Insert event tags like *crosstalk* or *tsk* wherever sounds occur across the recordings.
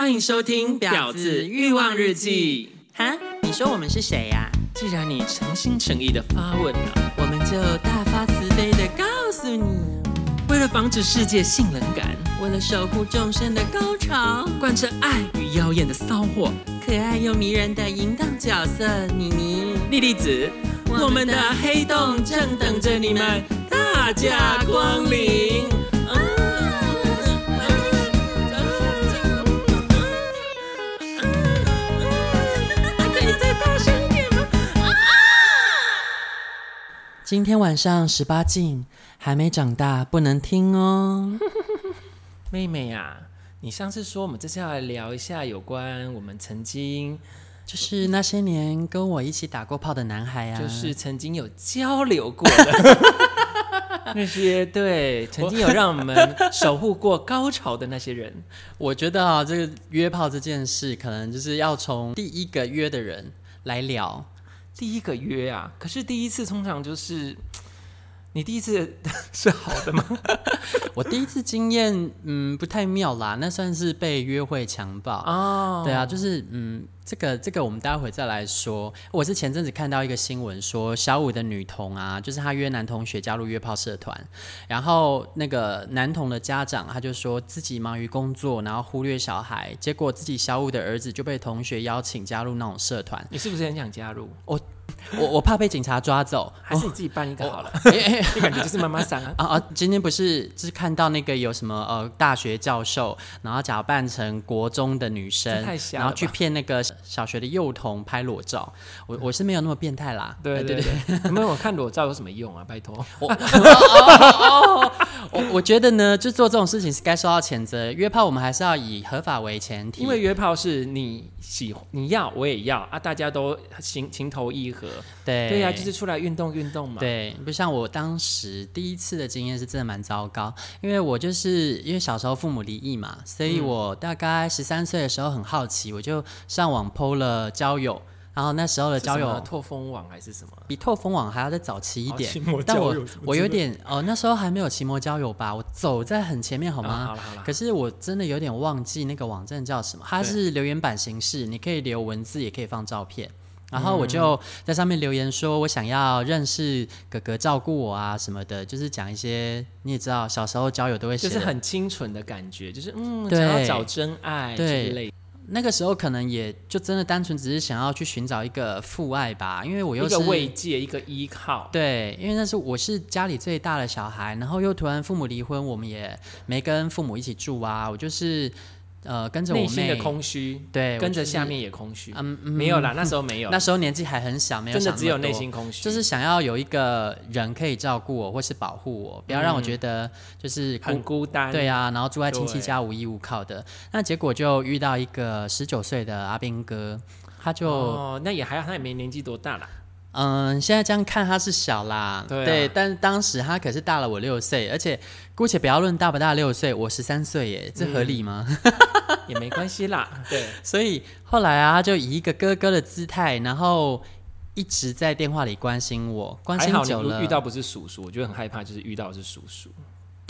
欢迎收听《婊子欲望日记》。哈，你说我们是谁呀？既然你诚心诚意的发问了，我们就大发慈悲的告诉你：为了防止世界性冷感，为了守护众生的高潮，贯彻爱与妖艳的骚货，可爱又迷人的淫荡角色妮妮、莉莉子，我们的黑洞正等着你们大驾光临。今天晚上十八禁，还没长大不能听哦。*laughs* 妹妹呀、啊，你上次说我们这次要来聊一下有关我们曾经，就是那些年跟我一起打过炮的男孩啊，就是曾经有交流过的 *laughs* 那些，对，曾经有让我们守护过高潮的那些人。我觉得啊，这个约炮这件事，可能就是要从第一个约的人来聊。第一个约啊，可是第一次通常就是你第一次 *laughs* 是好的吗？*laughs* 我第一次经验嗯不太妙啦，那算是被约会强暴哦。对啊，就是嗯这个这个我们待会再来说。我是前阵子看到一个新闻说，小五的女童啊，就是她约男同学加入约炮社团，然后那个男童的家长他就说自己忙于工作，然后忽略小孩，结果自己小五的儿子就被同学邀请加入那种社团。你是不是很想加入？我。我我怕被警察抓走，还是你自己办一个好了？你、哦、感觉就是妈妈桑啊啊！啊 *laughs* 今天不是就是看到那个有什么呃大学教授，然后假扮成国中的女生，然后去骗那个小学的幼童拍裸照。我我是没有那么变态啦。对对对，有 *laughs* 没有我看裸照有什么用啊？拜托。我 *laughs* 我我觉得呢，就做这种事情是该受到谴责。约炮我们还是要以合法为前提，因为约炮是你喜你要我也要啊，大家都情情投意合。对对呀、啊，就是出来运动运动嘛。对，不像我当时第一次的经验是真的蛮糟糕，因为我就是因为小时候父母离异嘛，所以我大概十三岁的时候很好奇，我就上网 PO 了交友。然后那时候的交友，拓风网还是什么？比拓风网还要再早期一点。哦、但我我有点哦，那时候还没有骑摩交友吧？我走在很前面好吗？哦、好了好了。可是我真的有点忘记那个网站叫什么？它是留言板形式，你可以留文字，也可以放照片。然后我就在上面留言说，我想要认识哥哥，照顾我啊什么的，就是讲一些你也知道，小时候交友都会写，就是很清纯的感觉，就是嗯，想要找真爱之类。那个时候可能也就真的单纯只是想要去寻找一个父爱吧，因为我又是一个慰藉，一个依靠。对，因为那是我是家里最大的小孩，然后又突然父母离婚，我们也没跟父母一起住啊，我就是。呃，跟着我妹，内心的空虚，对，跟着下面也空虚，嗯，没有啦，那时候没有，*laughs* 那时候年纪还很小，没有，真的只有内心空虚，就是想要有一个人可以照顾我，或是保护我，不要让我觉得就是孤很孤单，对啊，然后住在亲戚家无依无靠的，那结果就遇到一个十九岁的阿兵哥，他就，哦，那也还好，他也没年纪多大啦。嗯，现在这样看他是小啦，对，啊、对，但当时他可是大了我六岁，而且姑且不要论大不大六岁，我十三岁耶，这合理吗？嗯、也没关系啦，*laughs* 对，所以后来啊，他就以一个哥哥的姿态，然后一直在电话里关心我，关心久了，遇到不是叔叔，我觉得很害怕，就是遇到是叔叔。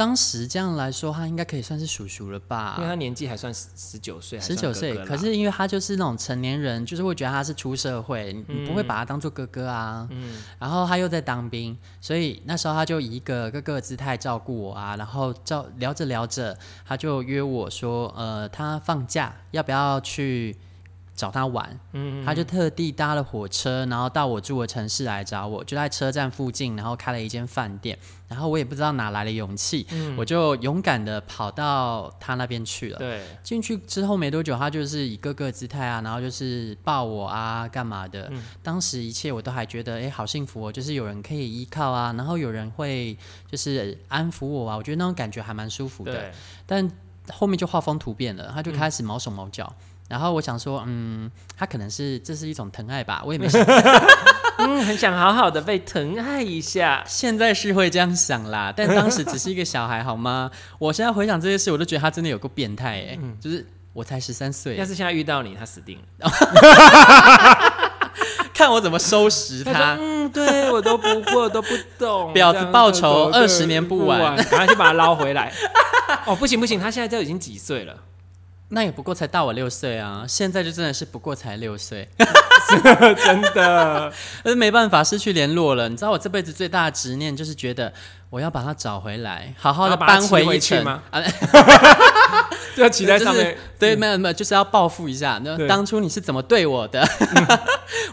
当时这样来说，他应该可以算是叔叔了吧？因为他年纪还算十九岁，十九岁。可是因为他就是那种成年人，就是会觉得他是出社会，嗯、你不会把他当做哥哥啊。嗯。然后他又在当兵，所以那时候他就以一个哥哥的姿态照顾我啊。然后照聊着聊着，他就约我说：“呃，他放假要不要去？”找他玩，嗯，他就特地搭了火车，然后到我住的城市来找我，就在车站附近，然后开了一间饭店，然后我也不知道哪来的勇气，嗯，我就勇敢的跑到他那边去了。对，进去之后没多久，他就是以各个姿态啊，然后就是抱我啊，干嘛的，嗯，当时一切我都还觉得，哎，好幸福哦，就是有人可以依靠啊，然后有人会就是安抚我啊，我觉得那种感觉还蛮舒服的。对，但后面就画风突变了，他就开始毛手毛脚。嗯然后我想说，嗯，他可能是这是一种疼爱吧，我也没想，*laughs* *laughs* 嗯，很想好好的被疼爱一下。现在是会这样想啦，但当时只是一个小孩，好吗？*laughs* 我现在回想这些事，我都觉得他真的有够变态哎，嗯，就是我才十三岁，要是现在遇到你，他死定了，看我怎么收拾他。他嗯，对我都不会，我都不懂，婊子报仇二十年不晚，赶快去把他捞回来。哦，不行不行，他现在都已经几岁了？那也不过才大我六岁啊，现在就真的是不过才六岁，*laughs* 真的，*laughs* 但是没办法失去联络了。你知道我这辈子最大的执念就是觉得我要把它找回来，好好的搬回一城吗？就 *laughs* 要骑在上面，就是、对，没有没有，就是要报复一下。那当初你是怎么对我的？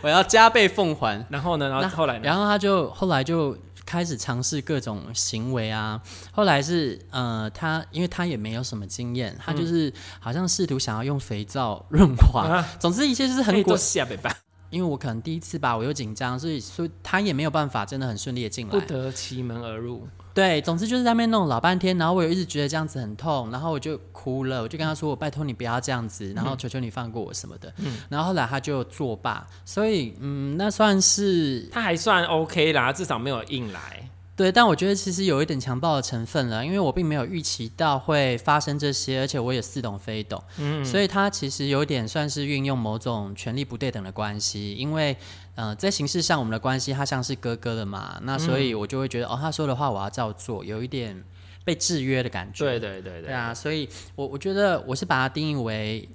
我要加倍奉还。然后呢？然后后来呢？然后他就后来就。开始尝试各种行为啊，后来是呃，他因为他也没有什么经验，他就是好像试图想要用肥皂润滑，啊、总之一切就是很过下北吧。因为我可能第一次吧，我又紧张，所以所以他也没有办法真的很顺利的进来，不得其门而入。对，总之就是在那边弄老半天，然后我也一直觉得这样子很痛，然后我就哭了，我就跟他说：“我拜托你不要这样子，然后求求你放过我什么的。嗯”然后后来他就作罢，所以嗯，那算是他还算 OK 啦，至少没有硬来。对，但我觉得其实有一点强暴的成分了，因为我并没有预期到会发生这些，而且我也似懂非懂，嗯，所以他其实有点算是运用某种权力不对等的关系，因为呃，在形式上我们的关系他像是哥哥的嘛，那所以我就会觉得哦，他说的话我要照做，有一点被制约的感觉，对对对对，对啊，所以我我觉得我是把它定义为。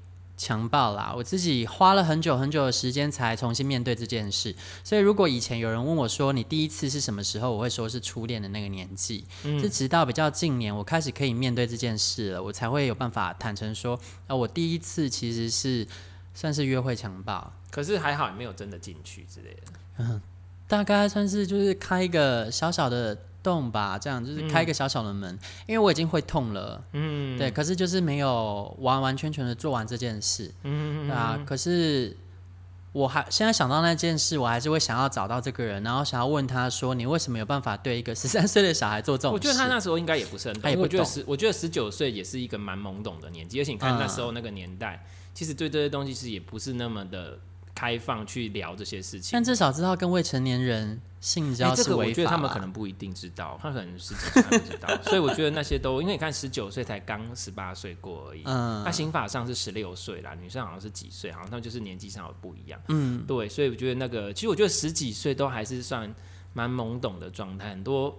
强暴啦！我自己花了很久很久的时间才重新面对这件事。所以，如果以前有人问我说你第一次是什么时候，我会说是初恋的那个年纪。嗯，是直到比较近年，我开始可以面对这件事了，我才会有办法坦诚说，啊，我第一次其实是算是约会强暴。可是还好也没有真的进去之类的。嗯，大概算是就是开一个小小的。动吧，这样就是开一个小小的门，嗯，因为我已经会痛了，嗯，对，可是就是没有完完全全的做完这件事，嗯，对啊，可是我还现在想到那件事，我还是会想要找到这个人，然后想要问他说，你为什么有办法对一个 *laughs* 十三岁的小孩做这种事？我觉得他那时候应该也不是很懂，我觉得十，我觉得十九岁也是一个蛮懵懂的年纪，而且你看那时候那个年代，嗯，其实对这些东西是也不是那么的。开放去聊这些事情，但至少知道跟未成年人性交是违法。这个我觉得他们可能不一定知道，他可能十几岁不知道。*laughs* 所以我觉得那些都，因为你看十九岁才刚十八岁过而已，嗯，那刑法上是十六岁啦，女生好像是几岁，好像那就是年纪上有不一样，嗯，对，所以我觉得那个，其实我觉得十几岁都还是算蛮懵懂的状态，很多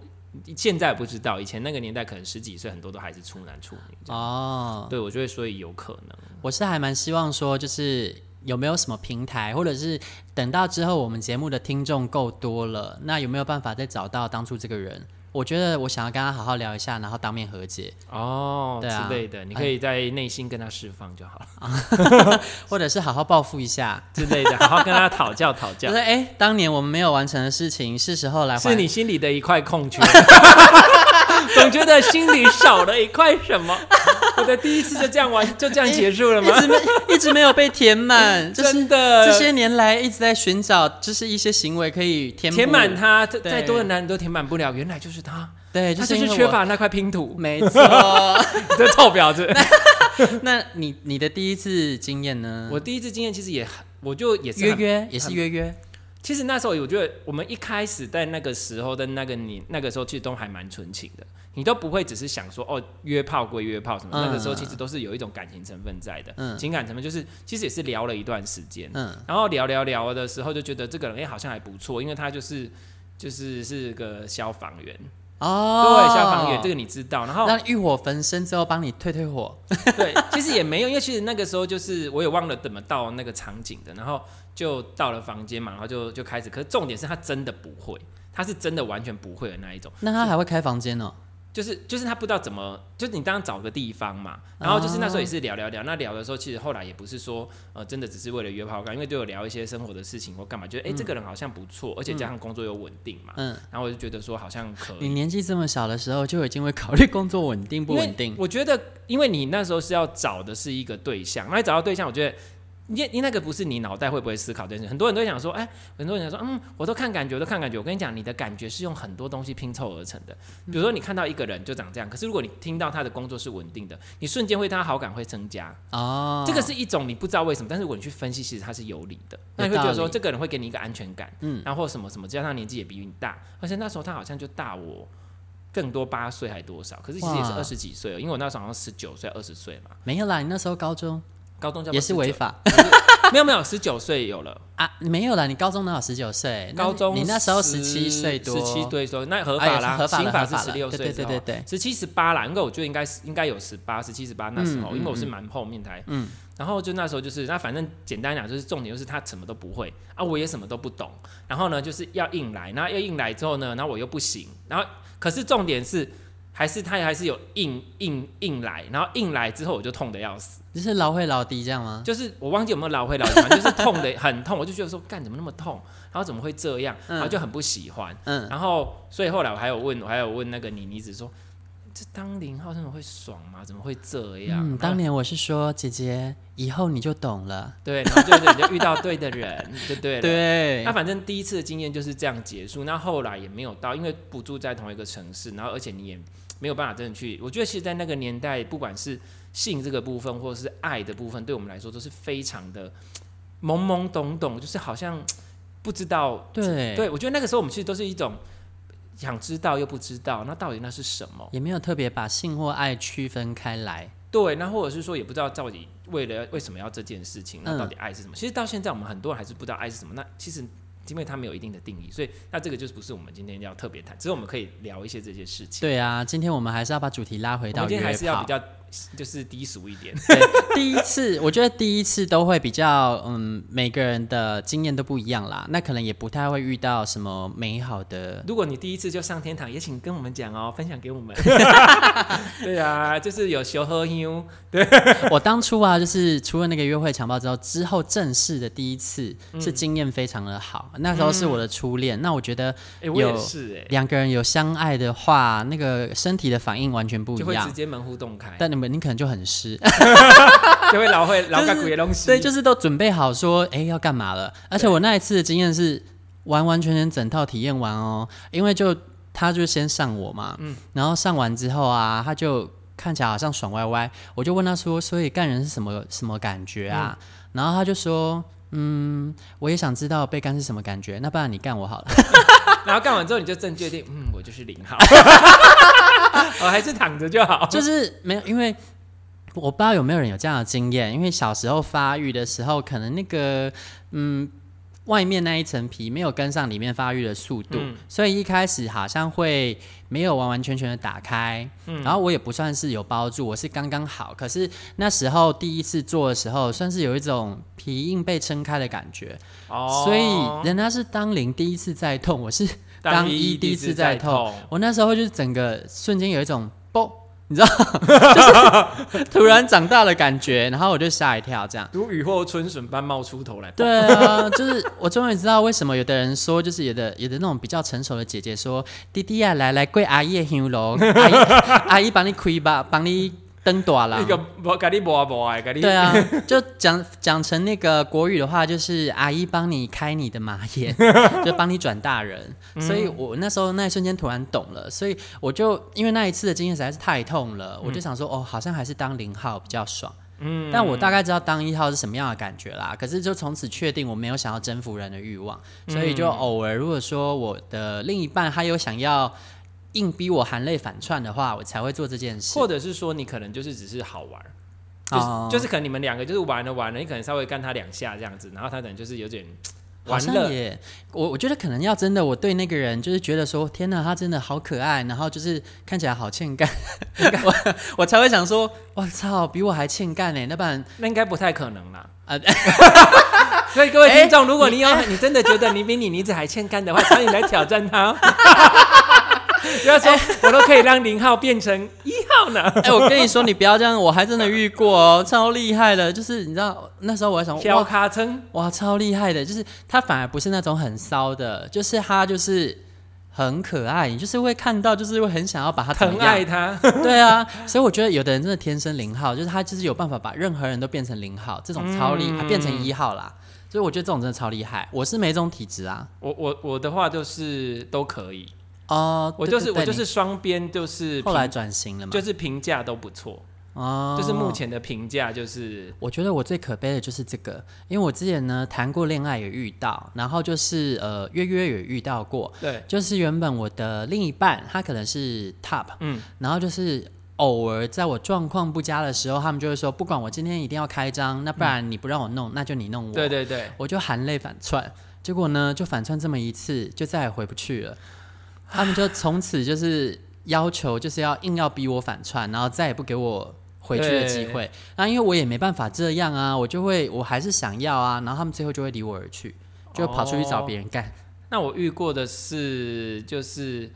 现在不知道，以前那个年代可能十几岁很多都还是处男处女哦，对，我觉得所以有可能，我是还蛮希望说就是。有没有什么平台，或者是等到之后我们节目的听众够多了，那有没有办法再找到当初这个人？我觉得我想要跟他好好聊一下，然后当面和解哦，对啊之类的，你可以在内心跟他释放就好了，哎、*laughs* 或者是好好报复一下之类的，好好跟他讨教讨教。就是哎，当年我们没有完成的事情，是时候来还。是你心里的一块空缺，*laughs* *laughs* 总觉得心里少了一块什么。*laughs* 我的第一次就这样完，就这样结束了吗？一直没一直没有被填满，*laughs* 真的。这些年来一直在寻找，就是一些行为可以填填满它。再多的男人都填满不了，原来就是他。对，他就是缺乏那块拼图。没错，这臭婊子。那你你的第一次经验呢？我第一次经验其实也，我就也是约约，也是约约。其实那时候我觉得，我们一开始在那个时候的那个你那个时候，其实都还蛮纯情的。你都不会只是想说哦，约炮归约炮什么，嗯，那个时候其实都是有一种感情成分在的，嗯，情感成分就是其实也是聊了一段时间，嗯，然后聊聊聊的时候就觉得这个人哎，欸，好像还不错，因为他就是就是是个消防员哦，对，消防员这个你知道，然后让欲火焚身之后帮你退退火，*laughs* 对，其实也没有，因为其实那个时候就是我也忘了怎么到那个场景的，然后就到了房间嘛，然后就就开始，可是重点是他真的不会，他是真的完全不会的那一种，那他还会开房间呢？就是就是他不知道怎么，就是你当找个地方嘛，然后就是那时候也是聊聊聊，那聊的时候其实后来也不是说呃真的只是为了约炮干，因为就有聊一些生活的事情或干嘛，觉得哎、欸、这个人好像不错，而且加上工作又稳定嘛，嗯，然后我就觉得说好像可以。你年纪这么小的时候就已经会考虑工作稳定不稳定？我觉得因为你那时候是要找的是一个对象，那你找到对象，我觉得。你你那个不是你脑袋会不会思考这件事？很多人都想说，哎、欸，很多人想说，嗯，我都看感觉，我都看感觉。我跟你讲，你的感觉是用很多东西拼凑而成的。比如说，你看到一个人就长这样，可是如果你听到他的工作是稳定的，你瞬间会对他好感会增加。哦，这个是一种你不知道为什么，但是如果你去分析，其实他是有理的。那你会觉得说，这个人会给你一个安全感，嗯，然后什么什么，加上他年纪也比你大，而且那时候他好像就大我更多八岁还多少，可是其实也是二十几岁，因为我那时候好像十九岁二十岁嘛。没有啦，你那时候高中。高中叫也是违法，没有没有，十九岁有了 *laughs* 啊，没有了。你高中哪有十九岁？高中你那时候十七岁多，十七岁多，那合法啦，合法刑法是十六岁，对对对对，十七十八啦。因为我觉得应该是应该有十八，十七十八那时候，因为我是蛮后面台，嗯，然后就那时候就是那反正简单讲就是重点就是他什么都不会啊，我也什么都不懂，然后呢就是要硬来，然后要硬来之后呢，然后我又不行，然后可是重点是。还是他还是有硬硬硬来，然后硬来之后我就痛的要死，就是老会老低这样吗？就是我忘记有没有老会老低，*laughs* 就是痛的很痛，我就觉得说干怎么那么痛，然后怎么会这样，然后就很不喜欢，嗯，然后所以后来我还有问，我还有问那个妮妮子说，这当零号真的会爽吗？怎么会这样？嗯，当年我是说姐姐，以后你就懂了，对，然后就你就遇到对的人，*laughs* 对对对，那反正第一次的经验就是这样结束，那后来也没有到，因为不住在同一个城市，然后而且你也。没有办法真的去，我觉得其实，在那个年代，不管是性这个部分，或者是爱的部分，对我们来说都是非常的懵懵懂懂，就是好像不知道。对，对我觉得那个时候我们其实都是一种想知道又不知道，那到底那是什么？也没有特别把性或爱区分开来。对，那或者是说也不知道到底为了为什么要这件事情，那到底爱是什么？嗯、其实到现在我们很多人还是不知道爱是什么。那其实。因为它没有一定的定义，所以那这个就是不是我们今天要特别谈，只是我们可以聊一些这些事情。对啊，今天我们还是要把主题拉回到，今天还是要比较。就是低俗一点。对，第一次，我觉得第一次都会比较，嗯，每个人的经验都不一样啦。那可能也不太会遇到什么美好的。如果你第一次就上天堂，也请跟我们讲哦，分享给我们。*laughs* 对啊，就是有修和妞。对，我当初啊，就是除了那个约会强暴之后，之后正式的第一次是经验非常的好。嗯、那时候是我的初恋，嗯、那我觉得有两个人有相爱的话，那个身体的反应完全不一样，就会直接门户洞开。但你们。你可能就很湿，*laughs* 就会老会老干鬼东西。对，就是都准备好说，哎、欸，要干嘛了？而且我那一次的经验是完完全全整套体验完哦，因为就他就先上我嘛，嗯，然后上完之后啊，他就看起来好像爽歪歪，我就问他说，所以干人是什么什么感觉啊？嗯、然后他就说，嗯，我也想知道被干是什么感觉，那不然你干我好了。*laughs* 然后干完之后你就正确定，嗯，我就是零号。我、哦、还是躺着就好，就是没有，因为我不知道有没有人有这样的经验，因为小时候发育的时候，可能那个嗯，外面那一层皮没有跟上里面发育的速度，嗯、所以一开始好像会没有完完全全的打开，嗯、然后我也不算是有包住，我是刚刚好，可是那时候第一次做的时候，算是有一种皮硬被撑开的感觉，哦，所以人家是当零第一次在痛，我是。当一第一次在痛，我那时候就是整个瞬间有一种啵，你知道，*laughs* 就是突然长大的感觉，然后我就吓一跳，这样如雨后春笋般冒出头来。对啊，就是我终于知道为什么有的人说，就是有的有的那种比较成熟的姐姐说，弟弟啊，来来跪阿姨的香炉，阿姨阿姨帮你跪吧，帮你。灯短了，对啊，*laughs* 就讲讲成那个国语的话，就是阿姨帮你开你的马眼，*laughs* 就帮你转大人。所以我那时候那一瞬间突然懂了，所以我就因为那一次的经验实在是太痛了，我就想说，哦，好像还是当零号比较爽。嗯，但我大概知道当一号是什么样的感觉啦。可是就从此确定我没有想要征服人的欲望，所以就偶尔如果说我的另一半他有想要。硬逼我含泪反串的话，我才会做这件事。或者是说，你可能就是只是好玩，就是、哦、就是可能你们两个就是玩了玩了，你可能稍微干他两下这样子，然后他可能就是有点 *tsk* 玩乐耶。我我觉得可能要真的，我对那个人就是觉得说，天哪，他真的好可爱，然后就是看起来好欠干，*laughs* 我我才会想说，我操，比我还欠干呢。那不然那应该不太可能啦。啊，*laughs* 所以各位听众，欸、*laughs* 如果你有你，你真的觉得你比你妮子还欠干的话，欢迎来挑战他。*laughs* 不要说，我都可以让零号变成一号呢。哎、欸，我跟你说，你不要这样，我还真的遇过哦，*laughs* 超厉害的。就是你知道，那时候我还想，小卡称哇，超厉害的。就是他反而不是那种很骚的，就是他就是很可爱，你就是会看到，就是会很想要把他疼爱他。*laughs* 对啊，所以我觉得有的人真的天生零号，就是他就是有办法把任何人都变成零号，这种超厉害，嗯、变成一号啦。所以我觉得这种真的超厉害。我是没这种体质啊，我我我的话就是都可以。哦，我就是我就是双边，就是后来转型了嘛，就是评价都不错哦，就是目前的评价就是，我觉得我最可悲的就是这个，因为我之前呢谈过恋爱也遇到，然后就是呃约约也遇到过，对，就是原本我的另一半他可能是 top，嗯，然后就是。偶尔在我状况不佳的时候，他们就会说，不管我今天一定要开张，那不然你不让我弄，嗯、那就你弄我。对对对，我就含泪反串，结果呢，就反串这么一次，就再也回不去了。他们就从此就是要求，就是要硬要逼我反串，然后再也不给我回去的机会。那因为我也没办法这样啊，我就会，我还是想要啊，然后他们最后就会离我而去，就跑出去找别人干。哦。那我遇过的是，就是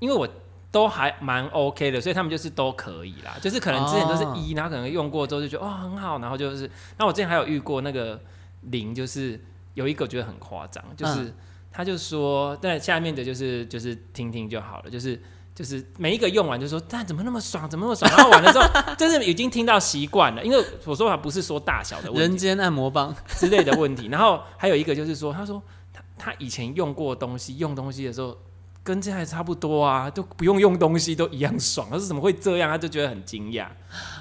因为我都还蛮 OK 的，所以他们就是都可以啦。就是可能之前都是一，然后可能用过之后就觉得哦很好，然后就是，那我之前还有遇过那个零，就是有一个觉得很夸张，就是。嗯他就说，但下面的就是就是听听就好了，就是就是每一个用完就说，但怎么那么爽，怎么那么爽？然后完了之后，就是已经听到习惯了，因为我说话不是说大小的问题，*laughs* 人间按摩棒之类的问题。然后还有一个就是说，他说他他以前用过东西，用东西的时候。跟这还差不多啊，都不用用东西都一样爽。他是怎么会这样？他就觉得很惊讶。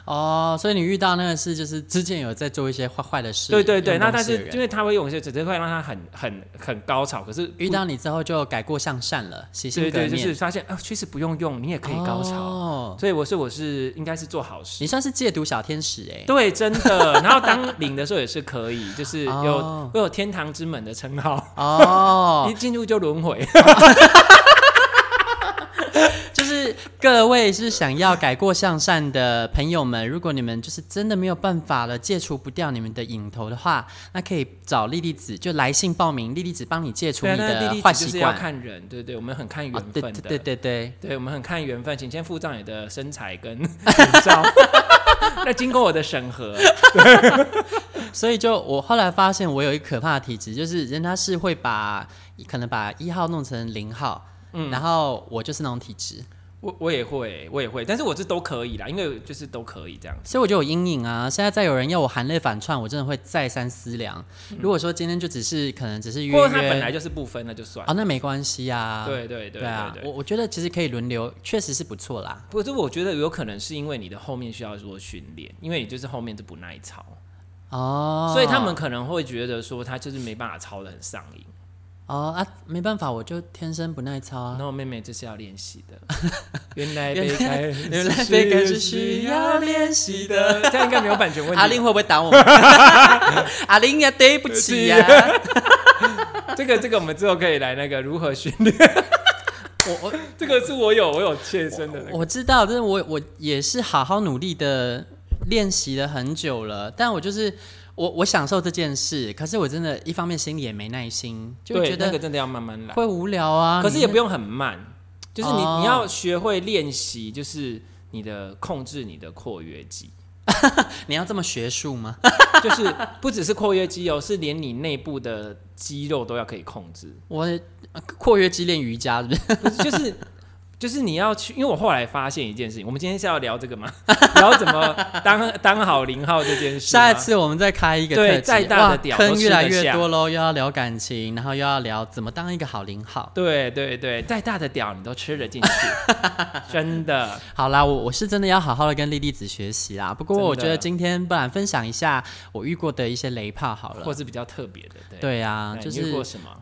哦，所以你遇到那个事，就是之前有在做一些坏坏的事。对对对，那但是因为他会用一些，只是会让他很很很高潮。可是遇到你之后就改过向善了，洗心革面。对对，就是发现啊，确实不用用，你也可以高潮。哦，所以我是我是应该是做好事。你算是戒毒小天使哎。对，真的。然后当领的时候也是可以，就是有会有天堂之门的称号。哦，*laughs* 一进入就轮回。就 *laughs* 是各位是想要改过向善的朋友们，如果你们就是真的没有办法了，戒除不掉你们的瘾头的话，那可以找莉莉子，就来信报名，莉莉子帮你戒除你的坏习惯。就是要看人，对对，我们很看缘分的，哦、对对对对，对，我们很看缘分，请先附上你的身材跟 *laughs* 照，*laughs* 那经过我的审核，*laughs* 所以就我后来发现，我有一个可怕的体质，就是人家是会把可能把一号弄成零号。嗯，然后我就是那种体质，我我也会，我也会，但是我这都可以啦，因为就是都可以这样，所以我就有阴影啊。现在再有人要我含泪反串，我真的会再三思量。嗯、如果说今天就只是可能只是约约，或者他本来就是不分，那就算了。哦，那没关系啊。对对对对，对啊，我我觉得其实可以轮流，确实是不错啦。不是，我觉得有可能是因为你的后面需要做训练，因为你就是后面就不耐操哦，所以他们可能会觉得说他就是没办法操的很上瘾。哦啊，没办法，我就天生不耐操啊。那我妹妹这是 *laughs* 要练习的。原来被开，原来被开是需要练习的。这样应该没有版权问题。阿玲会不会打我们？*laughs* 阿玲呀，对不起呀。这个这个，我们之后可以来那个如何训练。我我 *laughs* 这个是我有我有切身的、那个。我知道，但是我我也是好好努力的练习了很久了，但我就是。我我享受这件事，可是我真的，一方面心里也没耐心，就觉得那个真的要慢慢来，会无聊啊。可是也不用很慢，就是你、哦、你要学会练习，就是你的控制你的括约肌。*laughs* 你要这么学术吗？*laughs* 就是不只是括约肌哦，是连你内部的肌肉都要可以控制。我括约肌练瑜伽是不是？*laughs* 不是就是。就是你要去，因为我后来发现一件事情，我们今天是要聊这个嘛？*laughs* 聊怎么当当好零号这件事。下一次我们再开一个，对，再大的屌坑越来越多喽，又要聊感情，然后又要聊怎么当一个好零号。对对对，再大的屌你都吃得进去，*laughs* 真的。好啦，我我是真的要好好的跟莉莉子学习啦。不过我觉得今天不然分享一下我遇过的一些雷炮好了，或是比较特别的。对对啊，就是？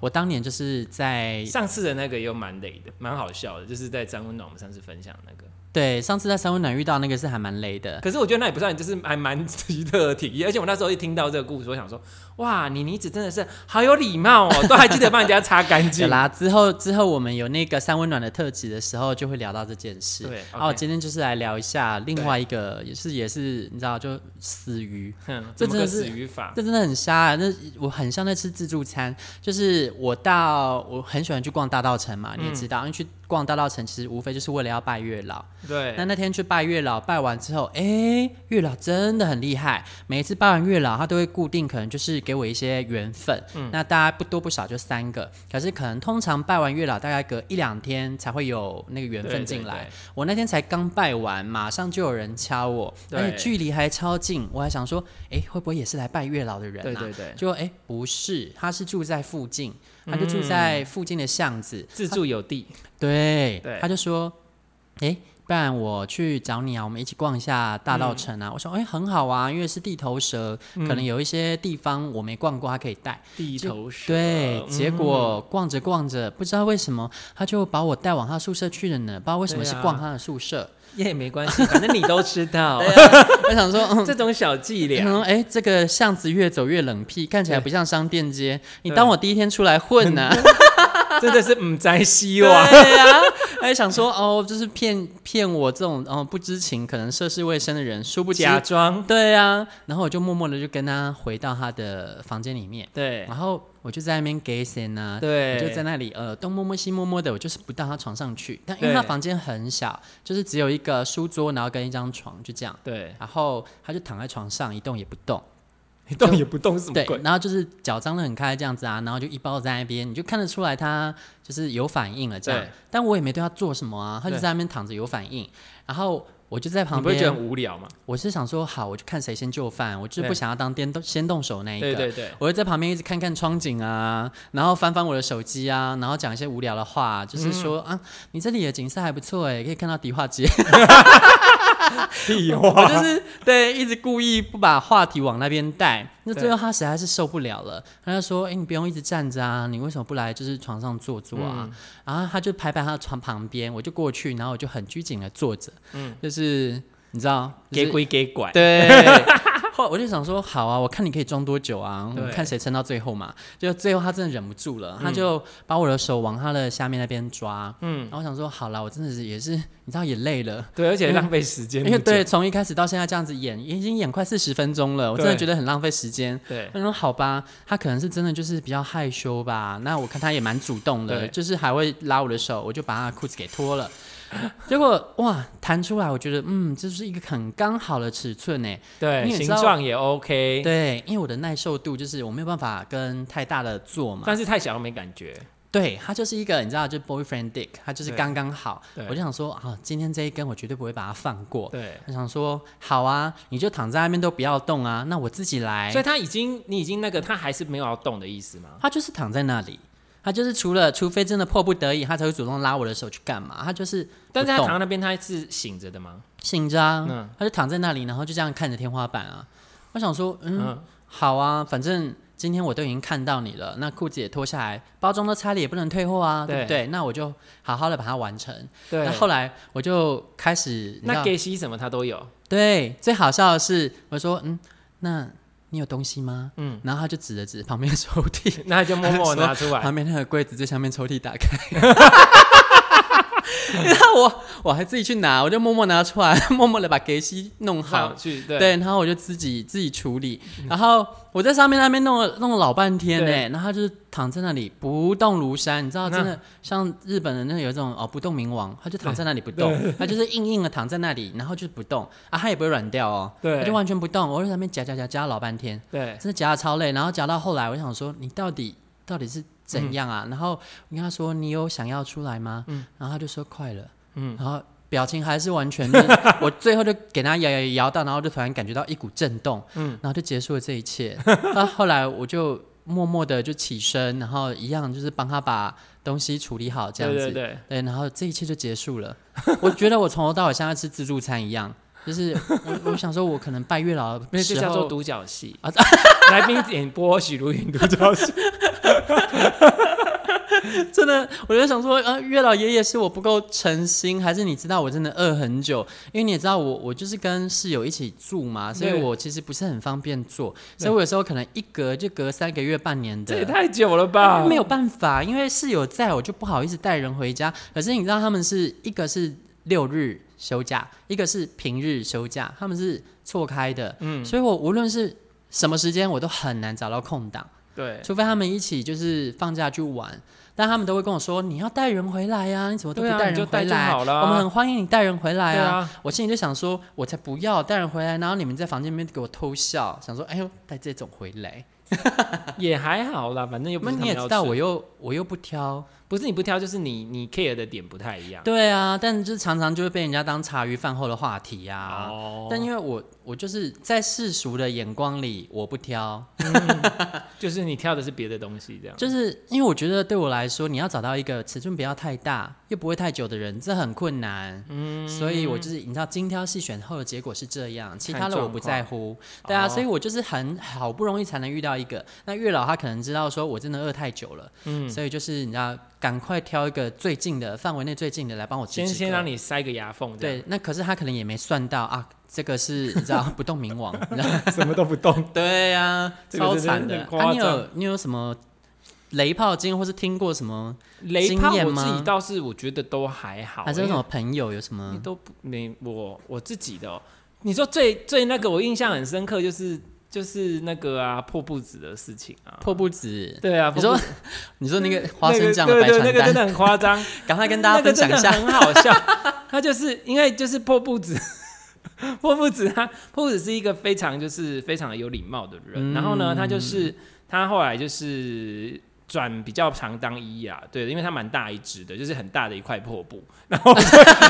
我当年就是在上次的那个又蛮雷的，蛮好笑的，就是在。张温暖，我们上次分享那个。对，上次在三温暖遇到那个是还蛮雷的，可是我觉得那也不算，就是还蛮奇特的体验。而且我那时候一听到这个故事，我想说，哇，你妮子真的是好有礼貌哦，都还记得帮人家擦干净。*laughs* 啦，之后之后我们有那个三温暖的特辑的时候，就会聊到这件事。对，然后今天就是来聊一下另外一个，也是也是你知道，就死鱼。嗯，这真的是死鱼法，这真的很瞎啊！那我很像在吃自助餐，就是我到我很喜欢去逛大道城嘛，你也知道，因为去逛大道城其实无非就是为了要拜月老。对，那那天去拜月老，拜完之后，哎、欸，月老真的很厉害。每一次拜完月老，他都会固定，可能就是给我一些缘分。嗯，那大家不多不少就三个，可是可能通常拜完月老，大概隔一两天才会有那个缘分进来。我那天才刚拜完，马上就有人敲我，而且距离还超近。我还想说，哎、欸，会不会也是来拜月老的人啊？对对对，就哎、欸，不是，他是住在附近，他就住在附近的巷子，自助有地。对，对，他就说，哎、欸。不然我去找你啊，我们一起逛一下大稻城啊。嗯、我说，哎、欸，很好啊，因为是地头蛇，嗯、可能有一些地方我没逛过，他可以带。地头蛇。对，结果逛着逛着，不知道为什么，他就把我带往他宿舍去了呢。不知道为什么是逛他的宿舍。也没关系，反正你都知道。*laughs* 啊、我想说，嗯、这种小伎俩。哎、欸，这个巷子越走越冷僻，看起来不像商店街。你当我第一天出来混呢、啊？*laughs* 真的是唔在希望。对呀、啊，还想说哦，就是骗骗我这种哦不知情、可能涉世未深的人，殊不知假装。对呀、啊，然后我就默默的就跟他回到他的房间里面。对，然后我就在那边给神啊，对，我就在那里呃东摸摸西摸摸的，我就是不到他床上去。但因为他房间很小，就是只有一个书桌，然后跟一张床，就这样。对，然后他就躺在床上一动也不动。一动也不动是什么鬼？对，然后就是脚张得很开这样子啊，然后就一包在那边，你就看得出来他就是有反应了这样。对但我也没对他做什么啊，他就在那边躺着有反应，然后我就在旁边。你不会觉得很无聊吗？我是想说好，我就看谁先就范，我就是不想要当先动先动手那一个。对对对。我就在旁边一直看看窗景啊，然后翻翻我的手机啊，然后讲一些无聊的话，就是说、嗯、啊，你这里的景色还不错哎，可以看到迪化街。*laughs* *laughs* 屁话我就是对，一直故意不把话题往那边带。那最后他实在是受不了了，他就说：“哎、欸，你不用一直站着啊，你为什么不来就是床上坐坐啊？”嗯、然后他就拍拍他的床旁边，我就过去，然后我就很拘谨的坐着，嗯，就是你知道，给鬼给拐，对。*laughs* 我就想说，好啊，我看你可以装多久啊？对看谁撑到最后嘛。就最后他真的忍不住了，嗯、他就把我的手往他的下面那边抓。嗯，然后我想说，好了，我真的是也是，你知道也累了。对，而且浪费时间。因为对，从一开始到现在这样子演，已经演快四十分钟了，我真的觉得很浪费时间。对，他说好吧，他可能是真的就是比较害羞吧。那我看他也蛮主动的，就是还会拉我的手，我就把他的裤子给脱了。*laughs* 结果哇，弹出来，我觉得嗯，这是一个很刚好的尺寸呢。对，形状也 OK。对，因为我的耐受度就是我没有办法跟太大的做嘛。但是太小又没感觉。对，它就是一个你知道，就 boyfriend dick，它就是刚刚好。我就想说啊，今天这一根我绝对不会把它放过。对，我想说好啊，你就躺在那边都不要动啊，那我自己来。所以他已经，你已经那个，他还是没有要动的意思吗？他就是躺在那里。他就是除了，除非真的迫不得已，他才会主动拉我的手去干嘛。他就是，但是他躺在那边，他是醒着的吗？醒着啊，嗯、他就躺在那里，然后就这样看着天花板啊。我想说，嗯，嗯好啊，反正今天我都已经看到你了，那裤子也脱下来，包装都拆了，也不能退货啊，对，对不对？那我就好好的把它完成。对，那后来我就开始，那给息什么他都有。对，最好笑的是，我说，嗯，那。你有东西吗？嗯，然后他就指了指旁边的抽屉，*laughs* 那他就默默拿出来，旁边那个柜子最下面抽屉打开。*laughs* *laughs* 然后我我还自己去拿，我就默默拿出来，*laughs* 默默的把给西弄好，去对，对，然后我就自己自己处理。然后我在上面那边弄了弄了老半天呢，对然后他就是躺在那里不动如山，你知道，真的像日本人那有一种哦不动明王，他就躺在那里不动，他就是硬硬的躺在那里，然后就是不动啊，他也不会软掉哦，对，他就完全不动。我在那边夹夹夹夹了老半天，对，真的夹的超累。然后夹到后来，我想说，你到底到底是？怎样啊？嗯、然后我跟他说：“你有想要出来吗？”嗯、然后他就说：“快了。”嗯，然后表情还是完全…… *laughs* 我最后就给他摇摇摇到，然后就突然感觉到一股震动，嗯，然后就结束了这一切。那 *laughs* 后来我就默默的就起身，然后一样就是帮他把东西处理好，这样子，对，对，对，对，然后这一切就结束了。我觉得我从头到尾像在吃自助餐一样。就是我，*laughs* 我想说，我可能拜月老的时候，那就叫做独角戏啊！*laughs* 来宾演播许茹芸独角戏，*laughs* 真的，我就想说，啊，月老爷爷是我不够诚心，还是你知道我真的饿很久？因为你也知道我，我就是跟室友一起住嘛，所以我其实不是很方便做，所以我有时候可能一隔就隔三个月、半年的，这也太久了吧？没有办法，因为室友在，我就不好意思带人回家。可是你知道，他们是一个是六日。休假，一个是平日休假，他们是错开的，嗯，所以我无论是什么时间，我都很难找到空档，对，除非他们一起就是放假去玩，但他们都会跟我说，你要带人回来呀、啊，你怎么都不带人回来？啊、好了，我们很欢迎你带人回来啊。啊我心里就想说，我才不要带人回来，然后你们在房间里面给我偷笑，想说，哎呦，带这种回来。*laughs* 也还好啦，反正又不是你也知道，我又我又不挑，不是你不挑，就是你你 care 的点不太一样。对啊，但就是常常就会被人家当茶余饭后的话题呀、啊。哦。但因为我我就是在世俗的眼光里，我不挑，嗯、*laughs* 就是你挑的是别的东西，这样。就是因为我觉得对我来说，你要找到一个尺寸不要太大又不会太久的人，这很困难。嗯，所以我就是你知道精挑细选后的结果是这样，其他的我不在乎。对啊，所以我就是很好不容易才能遇到一个。那月老他可能知道说我真的饿太久了，嗯，所以就是你知道赶快挑一个最近的范围内最近的来帮我吃吃。先先让你塞个牙缝。对，那可是他可能也没算到啊，这个是你知道 *laughs* 不动明王，你知道什么都不动。*laughs* 对呀、啊，超惨的。啊，你有你有什么？雷炮经或是听过什么雷炮？我自己倒是我觉得都还好。还是有什么朋友有什么？你都不没我我自己的、喔。你说最最那个我印象很深刻就是就是那个啊破布子的事情啊。破布子对啊你说 *laughs* 你说那个花生酱的白传单、那个、真的很夸张，*laughs* 赶快跟大家分享一下，很好笑。*laughs* 他就是因为就是破布子破布子他破布子是一个非常就是非常有礼貌的人，嗯、然后呢他就是他后来就是。转比较常当一啊，对，因为它蛮大一只的，就是很大的一块破布，*laughs* 然后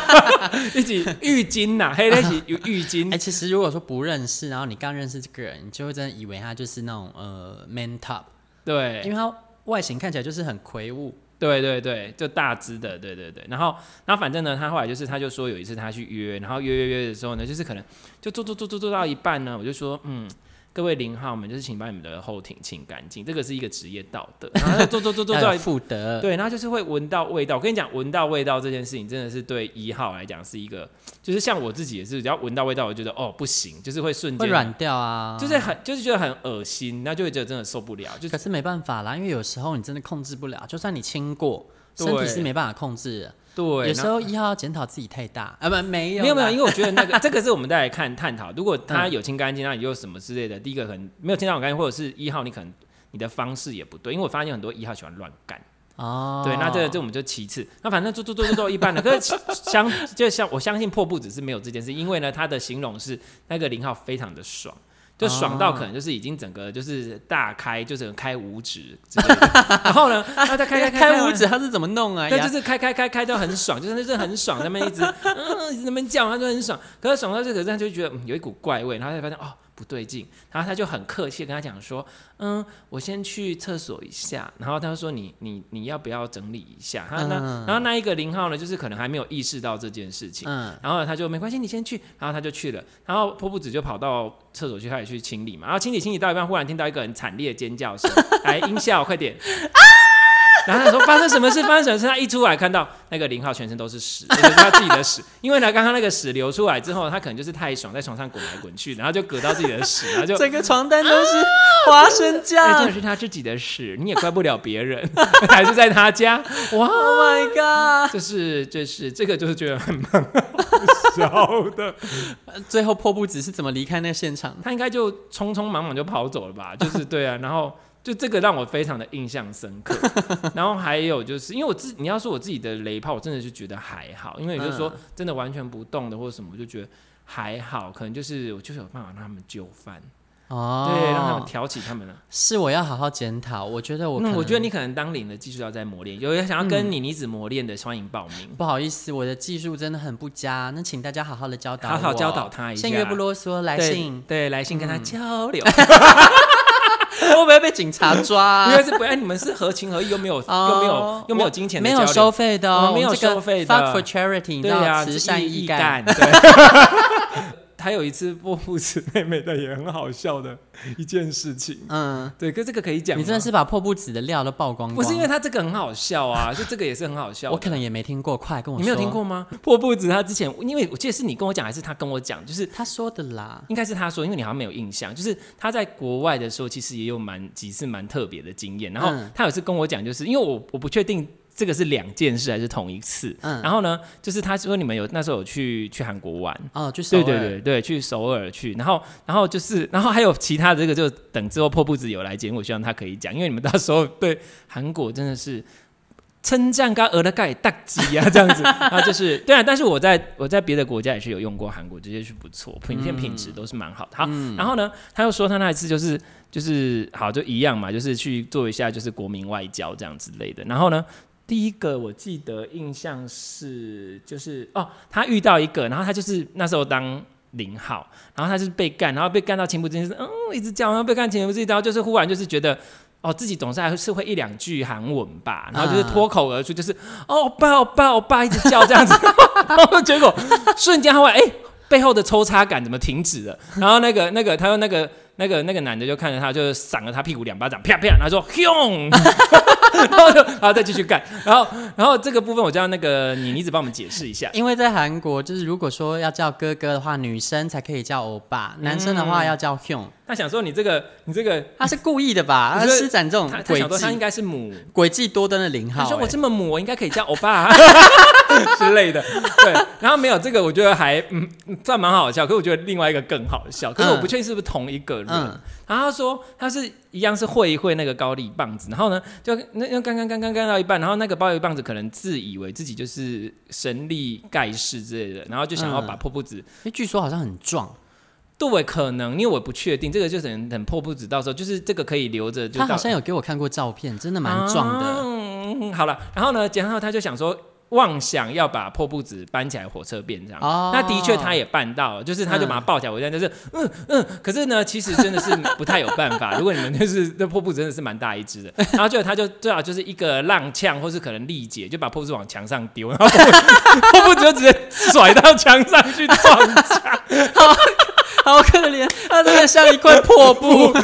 *laughs* 一起浴巾呐、啊，还有一起有浴巾。*laughs* 哎、欸，其实如果说不认识，然后你刚认识这个人，你就会真的以为他就是那种呃 man top，对，因为他外形看起来就是很魁梧，对对对，就大只的，对对对。然后，然后反正呢，他后来就是他就说有一次他去约，然后约约约的时候呢，就是可能就做做做做做到一半呢，我就说嗯。各位零号们，就是请把你们的后庭清干净，这个是一个职业道德。然后做做做做做，负德。对，然后就是会闻到味道。我跟你讲，闻到味道这件事情，真的是对一号来讲是一个，就是像我自己也是，只要闻到味道，我觉得哦不行，就是会瞬间会软掉啊，就是很就是觉得很恶心，那就会觉得真的受不了。就可是没办法啦，因为有时候你真的控制不了，就算你清过，身体是没办法控制的。对，有时候一号要检讨自己太大啊，不，没有，没有，没有，因为我觉得那个 *laughs* 这个是我们再来看探讨。如果他有清干净，那你又什么之类的？第一个可能没有清到很干净，或者是一号你可能你的方式也不对，因为我发现很多一号喜欢乱干。哦，对，那这个这我们就其次。那反正做做做做做一半的，可是 *laughs* 相就像我相信破布只是没有这件事，因为呢，他的形容是那个零号非常的爽。就爽到可能就是已经整个就是大开，就是开五指 *laughs* 之类的。然后呢，他在开开开 *laughs* 开五指，他是怎么弄啊？对，就是开开开开到很爽，就是就是很爽，那边一直嗯，一直那边叫，他就很爽。可是爽到这个，他就觉得嗯有一股怪味，然后他就发现哦。不对劲，然后他就很客气跟他讲说：“嗯，我先去厕所一下。”然后他就说你：“你你你要不要整理一下？”他那、嗯、然后那一个零号呢，就是可能还没有意识到这件事情。嗯，然后他就没关系，你先去。然后他就去了。然后破布子就跑到厕所去，开始去清理嘛。然后清理清理到一半，忽然听到一个很惨烈的尖叫声，*laughs* 来音效，快点！*laughs* 啊然后他说发生什么事？发生什么事？他一出来看到那个林浩全身都是屎，*laughs* 就是他自己的屎。因为呢，刚刚那个屎流出来之后，他可能就是太爽，在床上滚来滚去，然后就隔到自己的屎，然后就整个床单都是花生酱。那真的是他自己的屎，你也怪不了别人，还是在他家。哇，Oh my god！就是就是这个就是觉得很棒笑的。最后破布子是怎么离开那个现场？他应该就匆匆忙忙就跑走了吧？就是对啊，然后。就这个让我非常的印象深刻，然后还有就是因为我自你要说我自己的雷炮，我真的是觉得还好，因为也就是说真的完全不动的或者什么，我就觉得还好，可能就是我就是有办法让他们就范哦，对，让他们挑起他们了。是我要好好检讨，我觉得我，嗯，我觉得你可能当领的技术要再磨练，有人想要跟你妮子磨练的，欢迎报名。不好意思，我的技术真的很不佳，那请大家好好的教导，好好教导他一下。先约不啰嗦，来信对，对来信跟他交流。*laughs* *laughs* 会不会被警察抓、啊？因为是不，哎，你们是合情合意，又没有，又没有，又没有金钱没有收费的、哦，没有收费的。Fuck for charity，对呀、啊，慈善义干。*laughs* 对。还有一次破布子妹妹的也很好笑的一件事情。嗯，对，可这个可以讲。你真的是把破布子的料都曝光光。不是因为他这个很好笑啊，就这个也是很好笑。我可能也没听过，快跟我说。你没有听过吗？破布子他之前，因为我记得是你跟我讲，还是他跟我讲，就是他说的啦。应该是他说，因为你好像没有印象。就是他在国外的时候，其实也有蛮几次蛮特别的经验。然后他有次跟我讲，就是因为我我不确定。这个是两件事还是同一次？嗯，然后呢，就是他说你们有那时候有去去韩国玩哦，去首尔，对对对对，去首尔去，然后然后就是然后还有其他的这个，就等之后破布子有来节目，我希望他可以讲，因为你们到时候对韩国真的是称赞跟俄的盖大吉啊，这样子啊，*laughs* 就是对啊，但是我在我在别的国家也是有用过韩国，这些是不错，品片品质都是蛮好的。好，嗯、然后呢，他又说他那一次就是就是好就一样嘛，就是去做一下就是国民外交这样之类的，然后呢。第一个我记得印象是，就是哦，他遇到一个，然后他就是那时候当零号，然后他就是被干，然后被干到情不自禁，嗯，一直叫，然后被干情不自禁，然后就是忽然就是觉得哦，自己总是还是会一两句韩文吧，然后就是脱口而出，就是、嗯、哦，爸，哦爸，哦爸，一直叫这样子，*laughs* 然后结果瞬间他会哎、欸，背后的抽插感怎么停止了？然后那个那个他说那个。那个那个男的就看着他，就赏了他屁股两巴掌，啪啪，他说轰，然后就 *laughs* 然后再继续干，然后然后这个部分我叫那个你妮子帮我们解释一下，因为在韩国就是如果说要叫哥哥的话，女生才可以叫欧巴，男生的话要叫凶。他想说你这个你这个他是故意的吧？他施展这种诡计，他应该是母诡计多端的零号。他说我这么母，我应该可以叫欧巴 *laughs* 之类的。对，然后没有这个，我觉得还嗯算蛮好笑，可是我觉得另外一个更好笑，可是我不确定是不是同一个人。嗯然后他说他是一样是会一会那个高丽棒子，然后呢就那那刚刚刚刚干到一半，然后那个高丽棒子可能自以为自己就是神力盖世之类的，然后就想要把破布子，因为据说好像很壮，对，可能因为我不确定，这个就很很迫不及待时候就是这个可以留着。就他好像有给我看过照片，真的蛮壮的。嗯，好了，然后呢，简浩他就想说。妄想要把破布子搬起来火车变这样，哦、那的确他也办到了，就是他就把它抱起来，我现在就是嗯。嗯，可是呢，其实真的是不太有办法。*laughs* 如果你们就是那破布真的是蛮大一只的，然后就他就最好就是一个踉跄，或是可能力竭，就把破布子往墙上丢，然后破布子就直接甩到墙上去撞墙，*laughs* 好好可怜，他真的像一块破布。*laughs*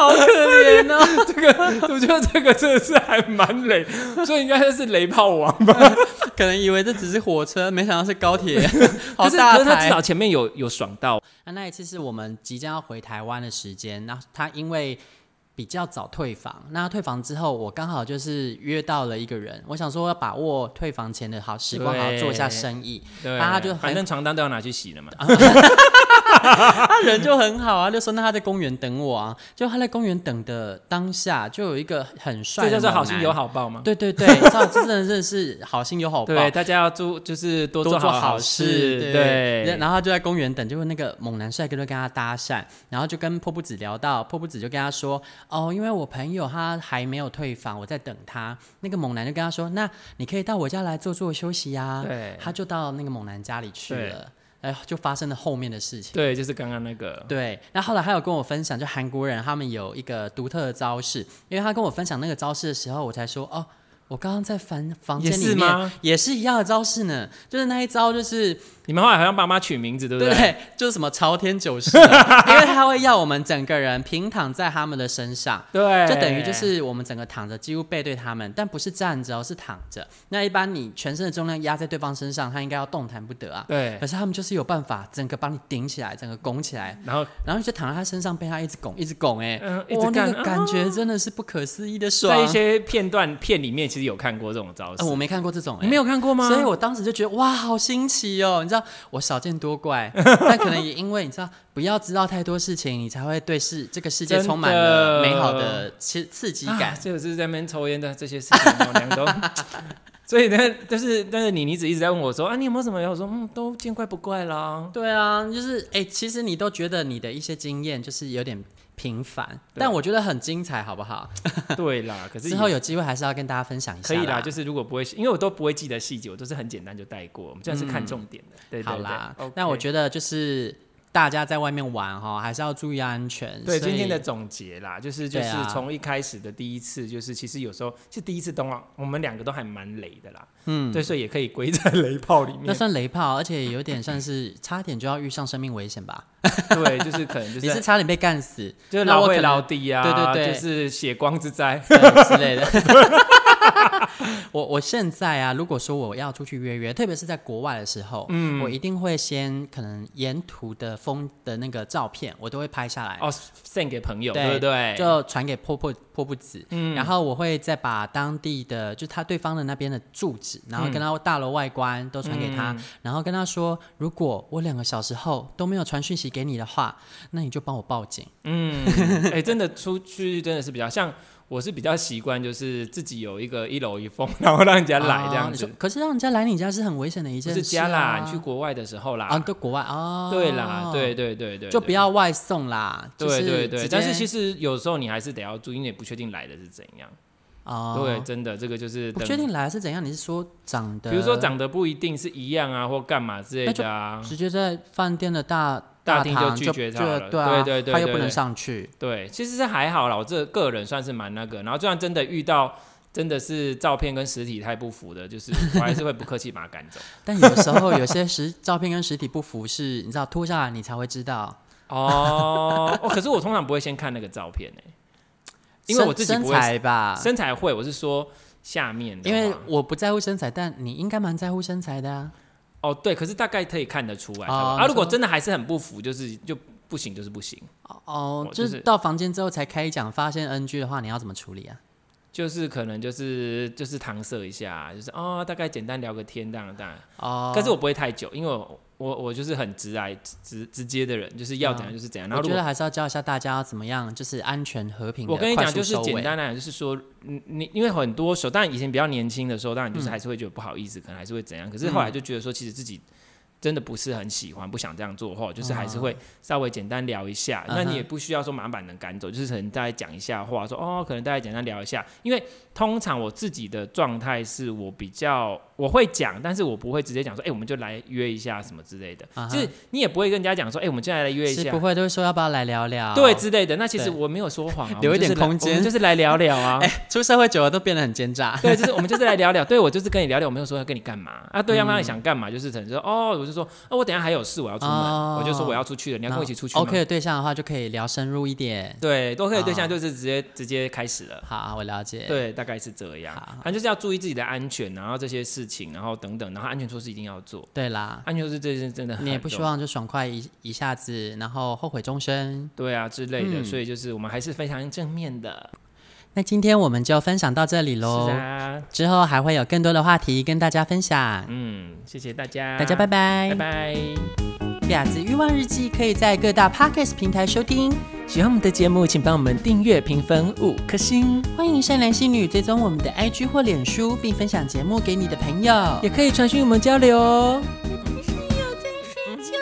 好可怜哦，*laughs* 这个我觉得这个真的是还蛮雷，所以应该是雷炮王吧？*laughs* 可能以为这只是火车，没想到是高铁，*laughs* 好大台。可是他至少前面有有爽到。那那一次是我们即将要回台湾的时间，那他因为比较早退房，那退房之后，我刚好就是约到了一个人，我想说要把握退房前的好时光，好好做一下生意。对，他就反正床单都要拿去洗了嘛。*laughs* 他人就很好啊，就说那他在公园等我啊。就他在公园等的当下，就有一个很帅的，这叫做好心有好报吗？对对对，*laughs* 这真的真的是好心有好报。对，大家要做就是多做好好事。对，然后他就在公园等，就那个猛男帅哥就跟他搭讪，然后就跟破布子聊到，破布子就跟他说：“哦，因为我朋友他还没有退房，我在等他。”那个猛男就跟他说：“那你可以到我家来坐坐休息呀。”对，他就到那个猛男家里去了。哎，就发生了后面的事情。对，就是刚刚那个。对，那后来还有跟我分享，就韩国人他们有一个独特的招式，因为他跟我分享那个招式的时候，我才说哦。我刚刚在房房间里面也是？也是一样的招式呢，就是那一招，就是你们后来好像帮妈取名字，对不对？对，就是什么朝天九式，*laughs* 因为他会要我们整个人平躺在他们的身上，对，就等于就是我们整个躺着，几乎背对他们，但不是站着，是躺着。那一般你全身的重量压在对方身上，他应该要动弹不得啊。对，可是他们就是有办法，整个帮你顶起来，整个拱起来，然后然后你就躺在他身上，被他一直拱，一直拱，哎，嗯，哇，那个感觉真的是不可思议的爽。在一些片段片里面，其实有看过这种招式，我没看过这种，你没有看过吗？所以我当时就觉得哇，好新奇哦！你知道，我少见多怪，*laughs* 但可能也因为你知道，不要知道太多事情，你才会对世这个世界充满了美好的刺刺激感。就 *laughs* 是在那边抽烟的这些事情，两个都。*laughs* 所以呢，但是但是你妮子一直在问我说啊，你有没有什么？我说嗯，都见怪不怪啦。对啊，就是哎，其实你都觉得你的一些经验就是有点。平凡，但我觉得很精彩，好不好？*laughs* 对啦，*laughs* 可是之后有机会还是要跟大家分享一下。可以啦，就是如果不会，因为我都不会记得细节，我都是很简单就带过。我们这样是看重点的。对，好啦，那我觉得就是。大家在外面玩哈，还是要注意安全。对，今天的总结啦，就是就是从一开始的第一次，就是其实有时候是第一次冬奥，我们两个都还蛮雷的啦。嗯，对，所以也可以归在雷炮里面。那算雷炮，而且有点算是差点就要遇上生命危险吧？对，就是可能就是 *laughs* 你是差点被干死，就是老会老弟啊，对对对，就是血光之灾之类的。*laughs* *laughs* 我我现在啊，如果说我要出去约约，特别是在国外的时候，嗯，我一定会先可能沿途的风的那个照片，我都会拍下来哦，send 给朋友，对，对不对？就传给破破破布子，嗯，然后我会再把当地的就他对方的那边的住址，然后跟他大楼外观都传给他，嗯，然后跟他说，如果我两个小时后都没有传讯息给你的话，那你就帮我报警。嗯，哎、欸，真的出去真的是比较像。我是比较习惯，就是自己有一个一楼一封，然后让人家来这样子。可是让人家来你家是很危险的一件事。是家啦，你去国外的时候啦。啊，对，国外啊。对啦，对对对对。就不要外送啦。对对对。但是其实有时候你还是得要注意，因为不确定来的是怎样。哦。对，真的这个就是。不确定来是怎样？你是说长得？比如说长得不一定是一样啊，或干嘛之类的啊。直接在饭店的大。大厅就拒绝他了，对、啊、对对对，他又不能上去。对，其实是还好啦，我这个人算是蛮那个。然后就算真的遇到真的是照片跟实体太不符的，就是 *laughs* 我还是会不客气把他赶走。但有时候有些实照片跟实体不符，是你知道脱下来你才会知道。哦哦，可是我通常不会先看那个照片呢，因为我自己不会身材吧，身材会，我是说下面的，因为我不在乎身材，但你应该蛮在乎身材的啊。哦，对，可是大概可以看得出来。哦、啊，如果真的还是很不服，就是就不行，就是不行。哦，就是到房间之后才开讲，发现 NG 的话，你要怎么处理啊？就是可能就是就是搪塞一下，就是哦，大概简单聊个天这样，这样哦。但是我不会太久，因为我我我就是很直来直直接的人，就是要怎样就是怎样。然后我觉得还是要教一下大家要怎么样，就是安全和平。我跟你讲，就是简单来讲，就是说，你你因为很多时候，当然以前比较年轻的时候，当然就是还是会觉得不好意思，嗯、可能还是会怎样。可是后来就觉得说，其实自己。真的不是很喜欢，不想这样做的话，就是还是会稍微简单聊一下。Uh. 那你也不需要说马上把人赶走，就是可能大家讲一下话，说哦，可能大家简单聊一下。因为通常我自己的状态是我比较我会讲，但是我不会直接讲说，哎、欸，我们就来约一下什么之类的。Uh -huh. 就是你也不会跟人家讲说，哎、欸，我们现在来约一下，不会，都会说要不要来聊聊，对之类的。那其实我没有说谎啊，留一点空间，就是来聊聊啊。*laughs* 哎、欸，出社会久了都变得很奸诈。*laughs* 对，就是我们就是来聊聊。对，我就是跟你聊聊，我没有说要跟你干嘛啊。对方那你想干嘛？就是可能说哦，我就说哦，我等下还有事，我要出门，oh, 我就说我要出去了，你要跟我一起出去吗？OK 的对象的话就可以聊深入一点，对，都可以对象就是直接、oh. 直接开始了。好，我了解。对，大概是这样。反正就是要注意自己的安全，然后这些事情，然后等等，然后安全措施一定要做。对啦，安全措施这些真的很，你也不希望就爽快一一下子，然后后悔终身。对啊，之类的、嗯。所以就是我们还是非常正面的。那今天我们就分享到这里喽。是啊，之后还会有更多的话题跟大家分享。嗯，谢谢大家，大家拜拜，拜拜。婊子欲望日记可以在各大 Podcast 平台收听。喜欢我们的节目，请帮我们订阅、评分五颗星。欢迎善良心女追踪我们的 IG 或脸书，并分享节目给你的朋友，也可以传讯我们交流哦。你是要在睡觉？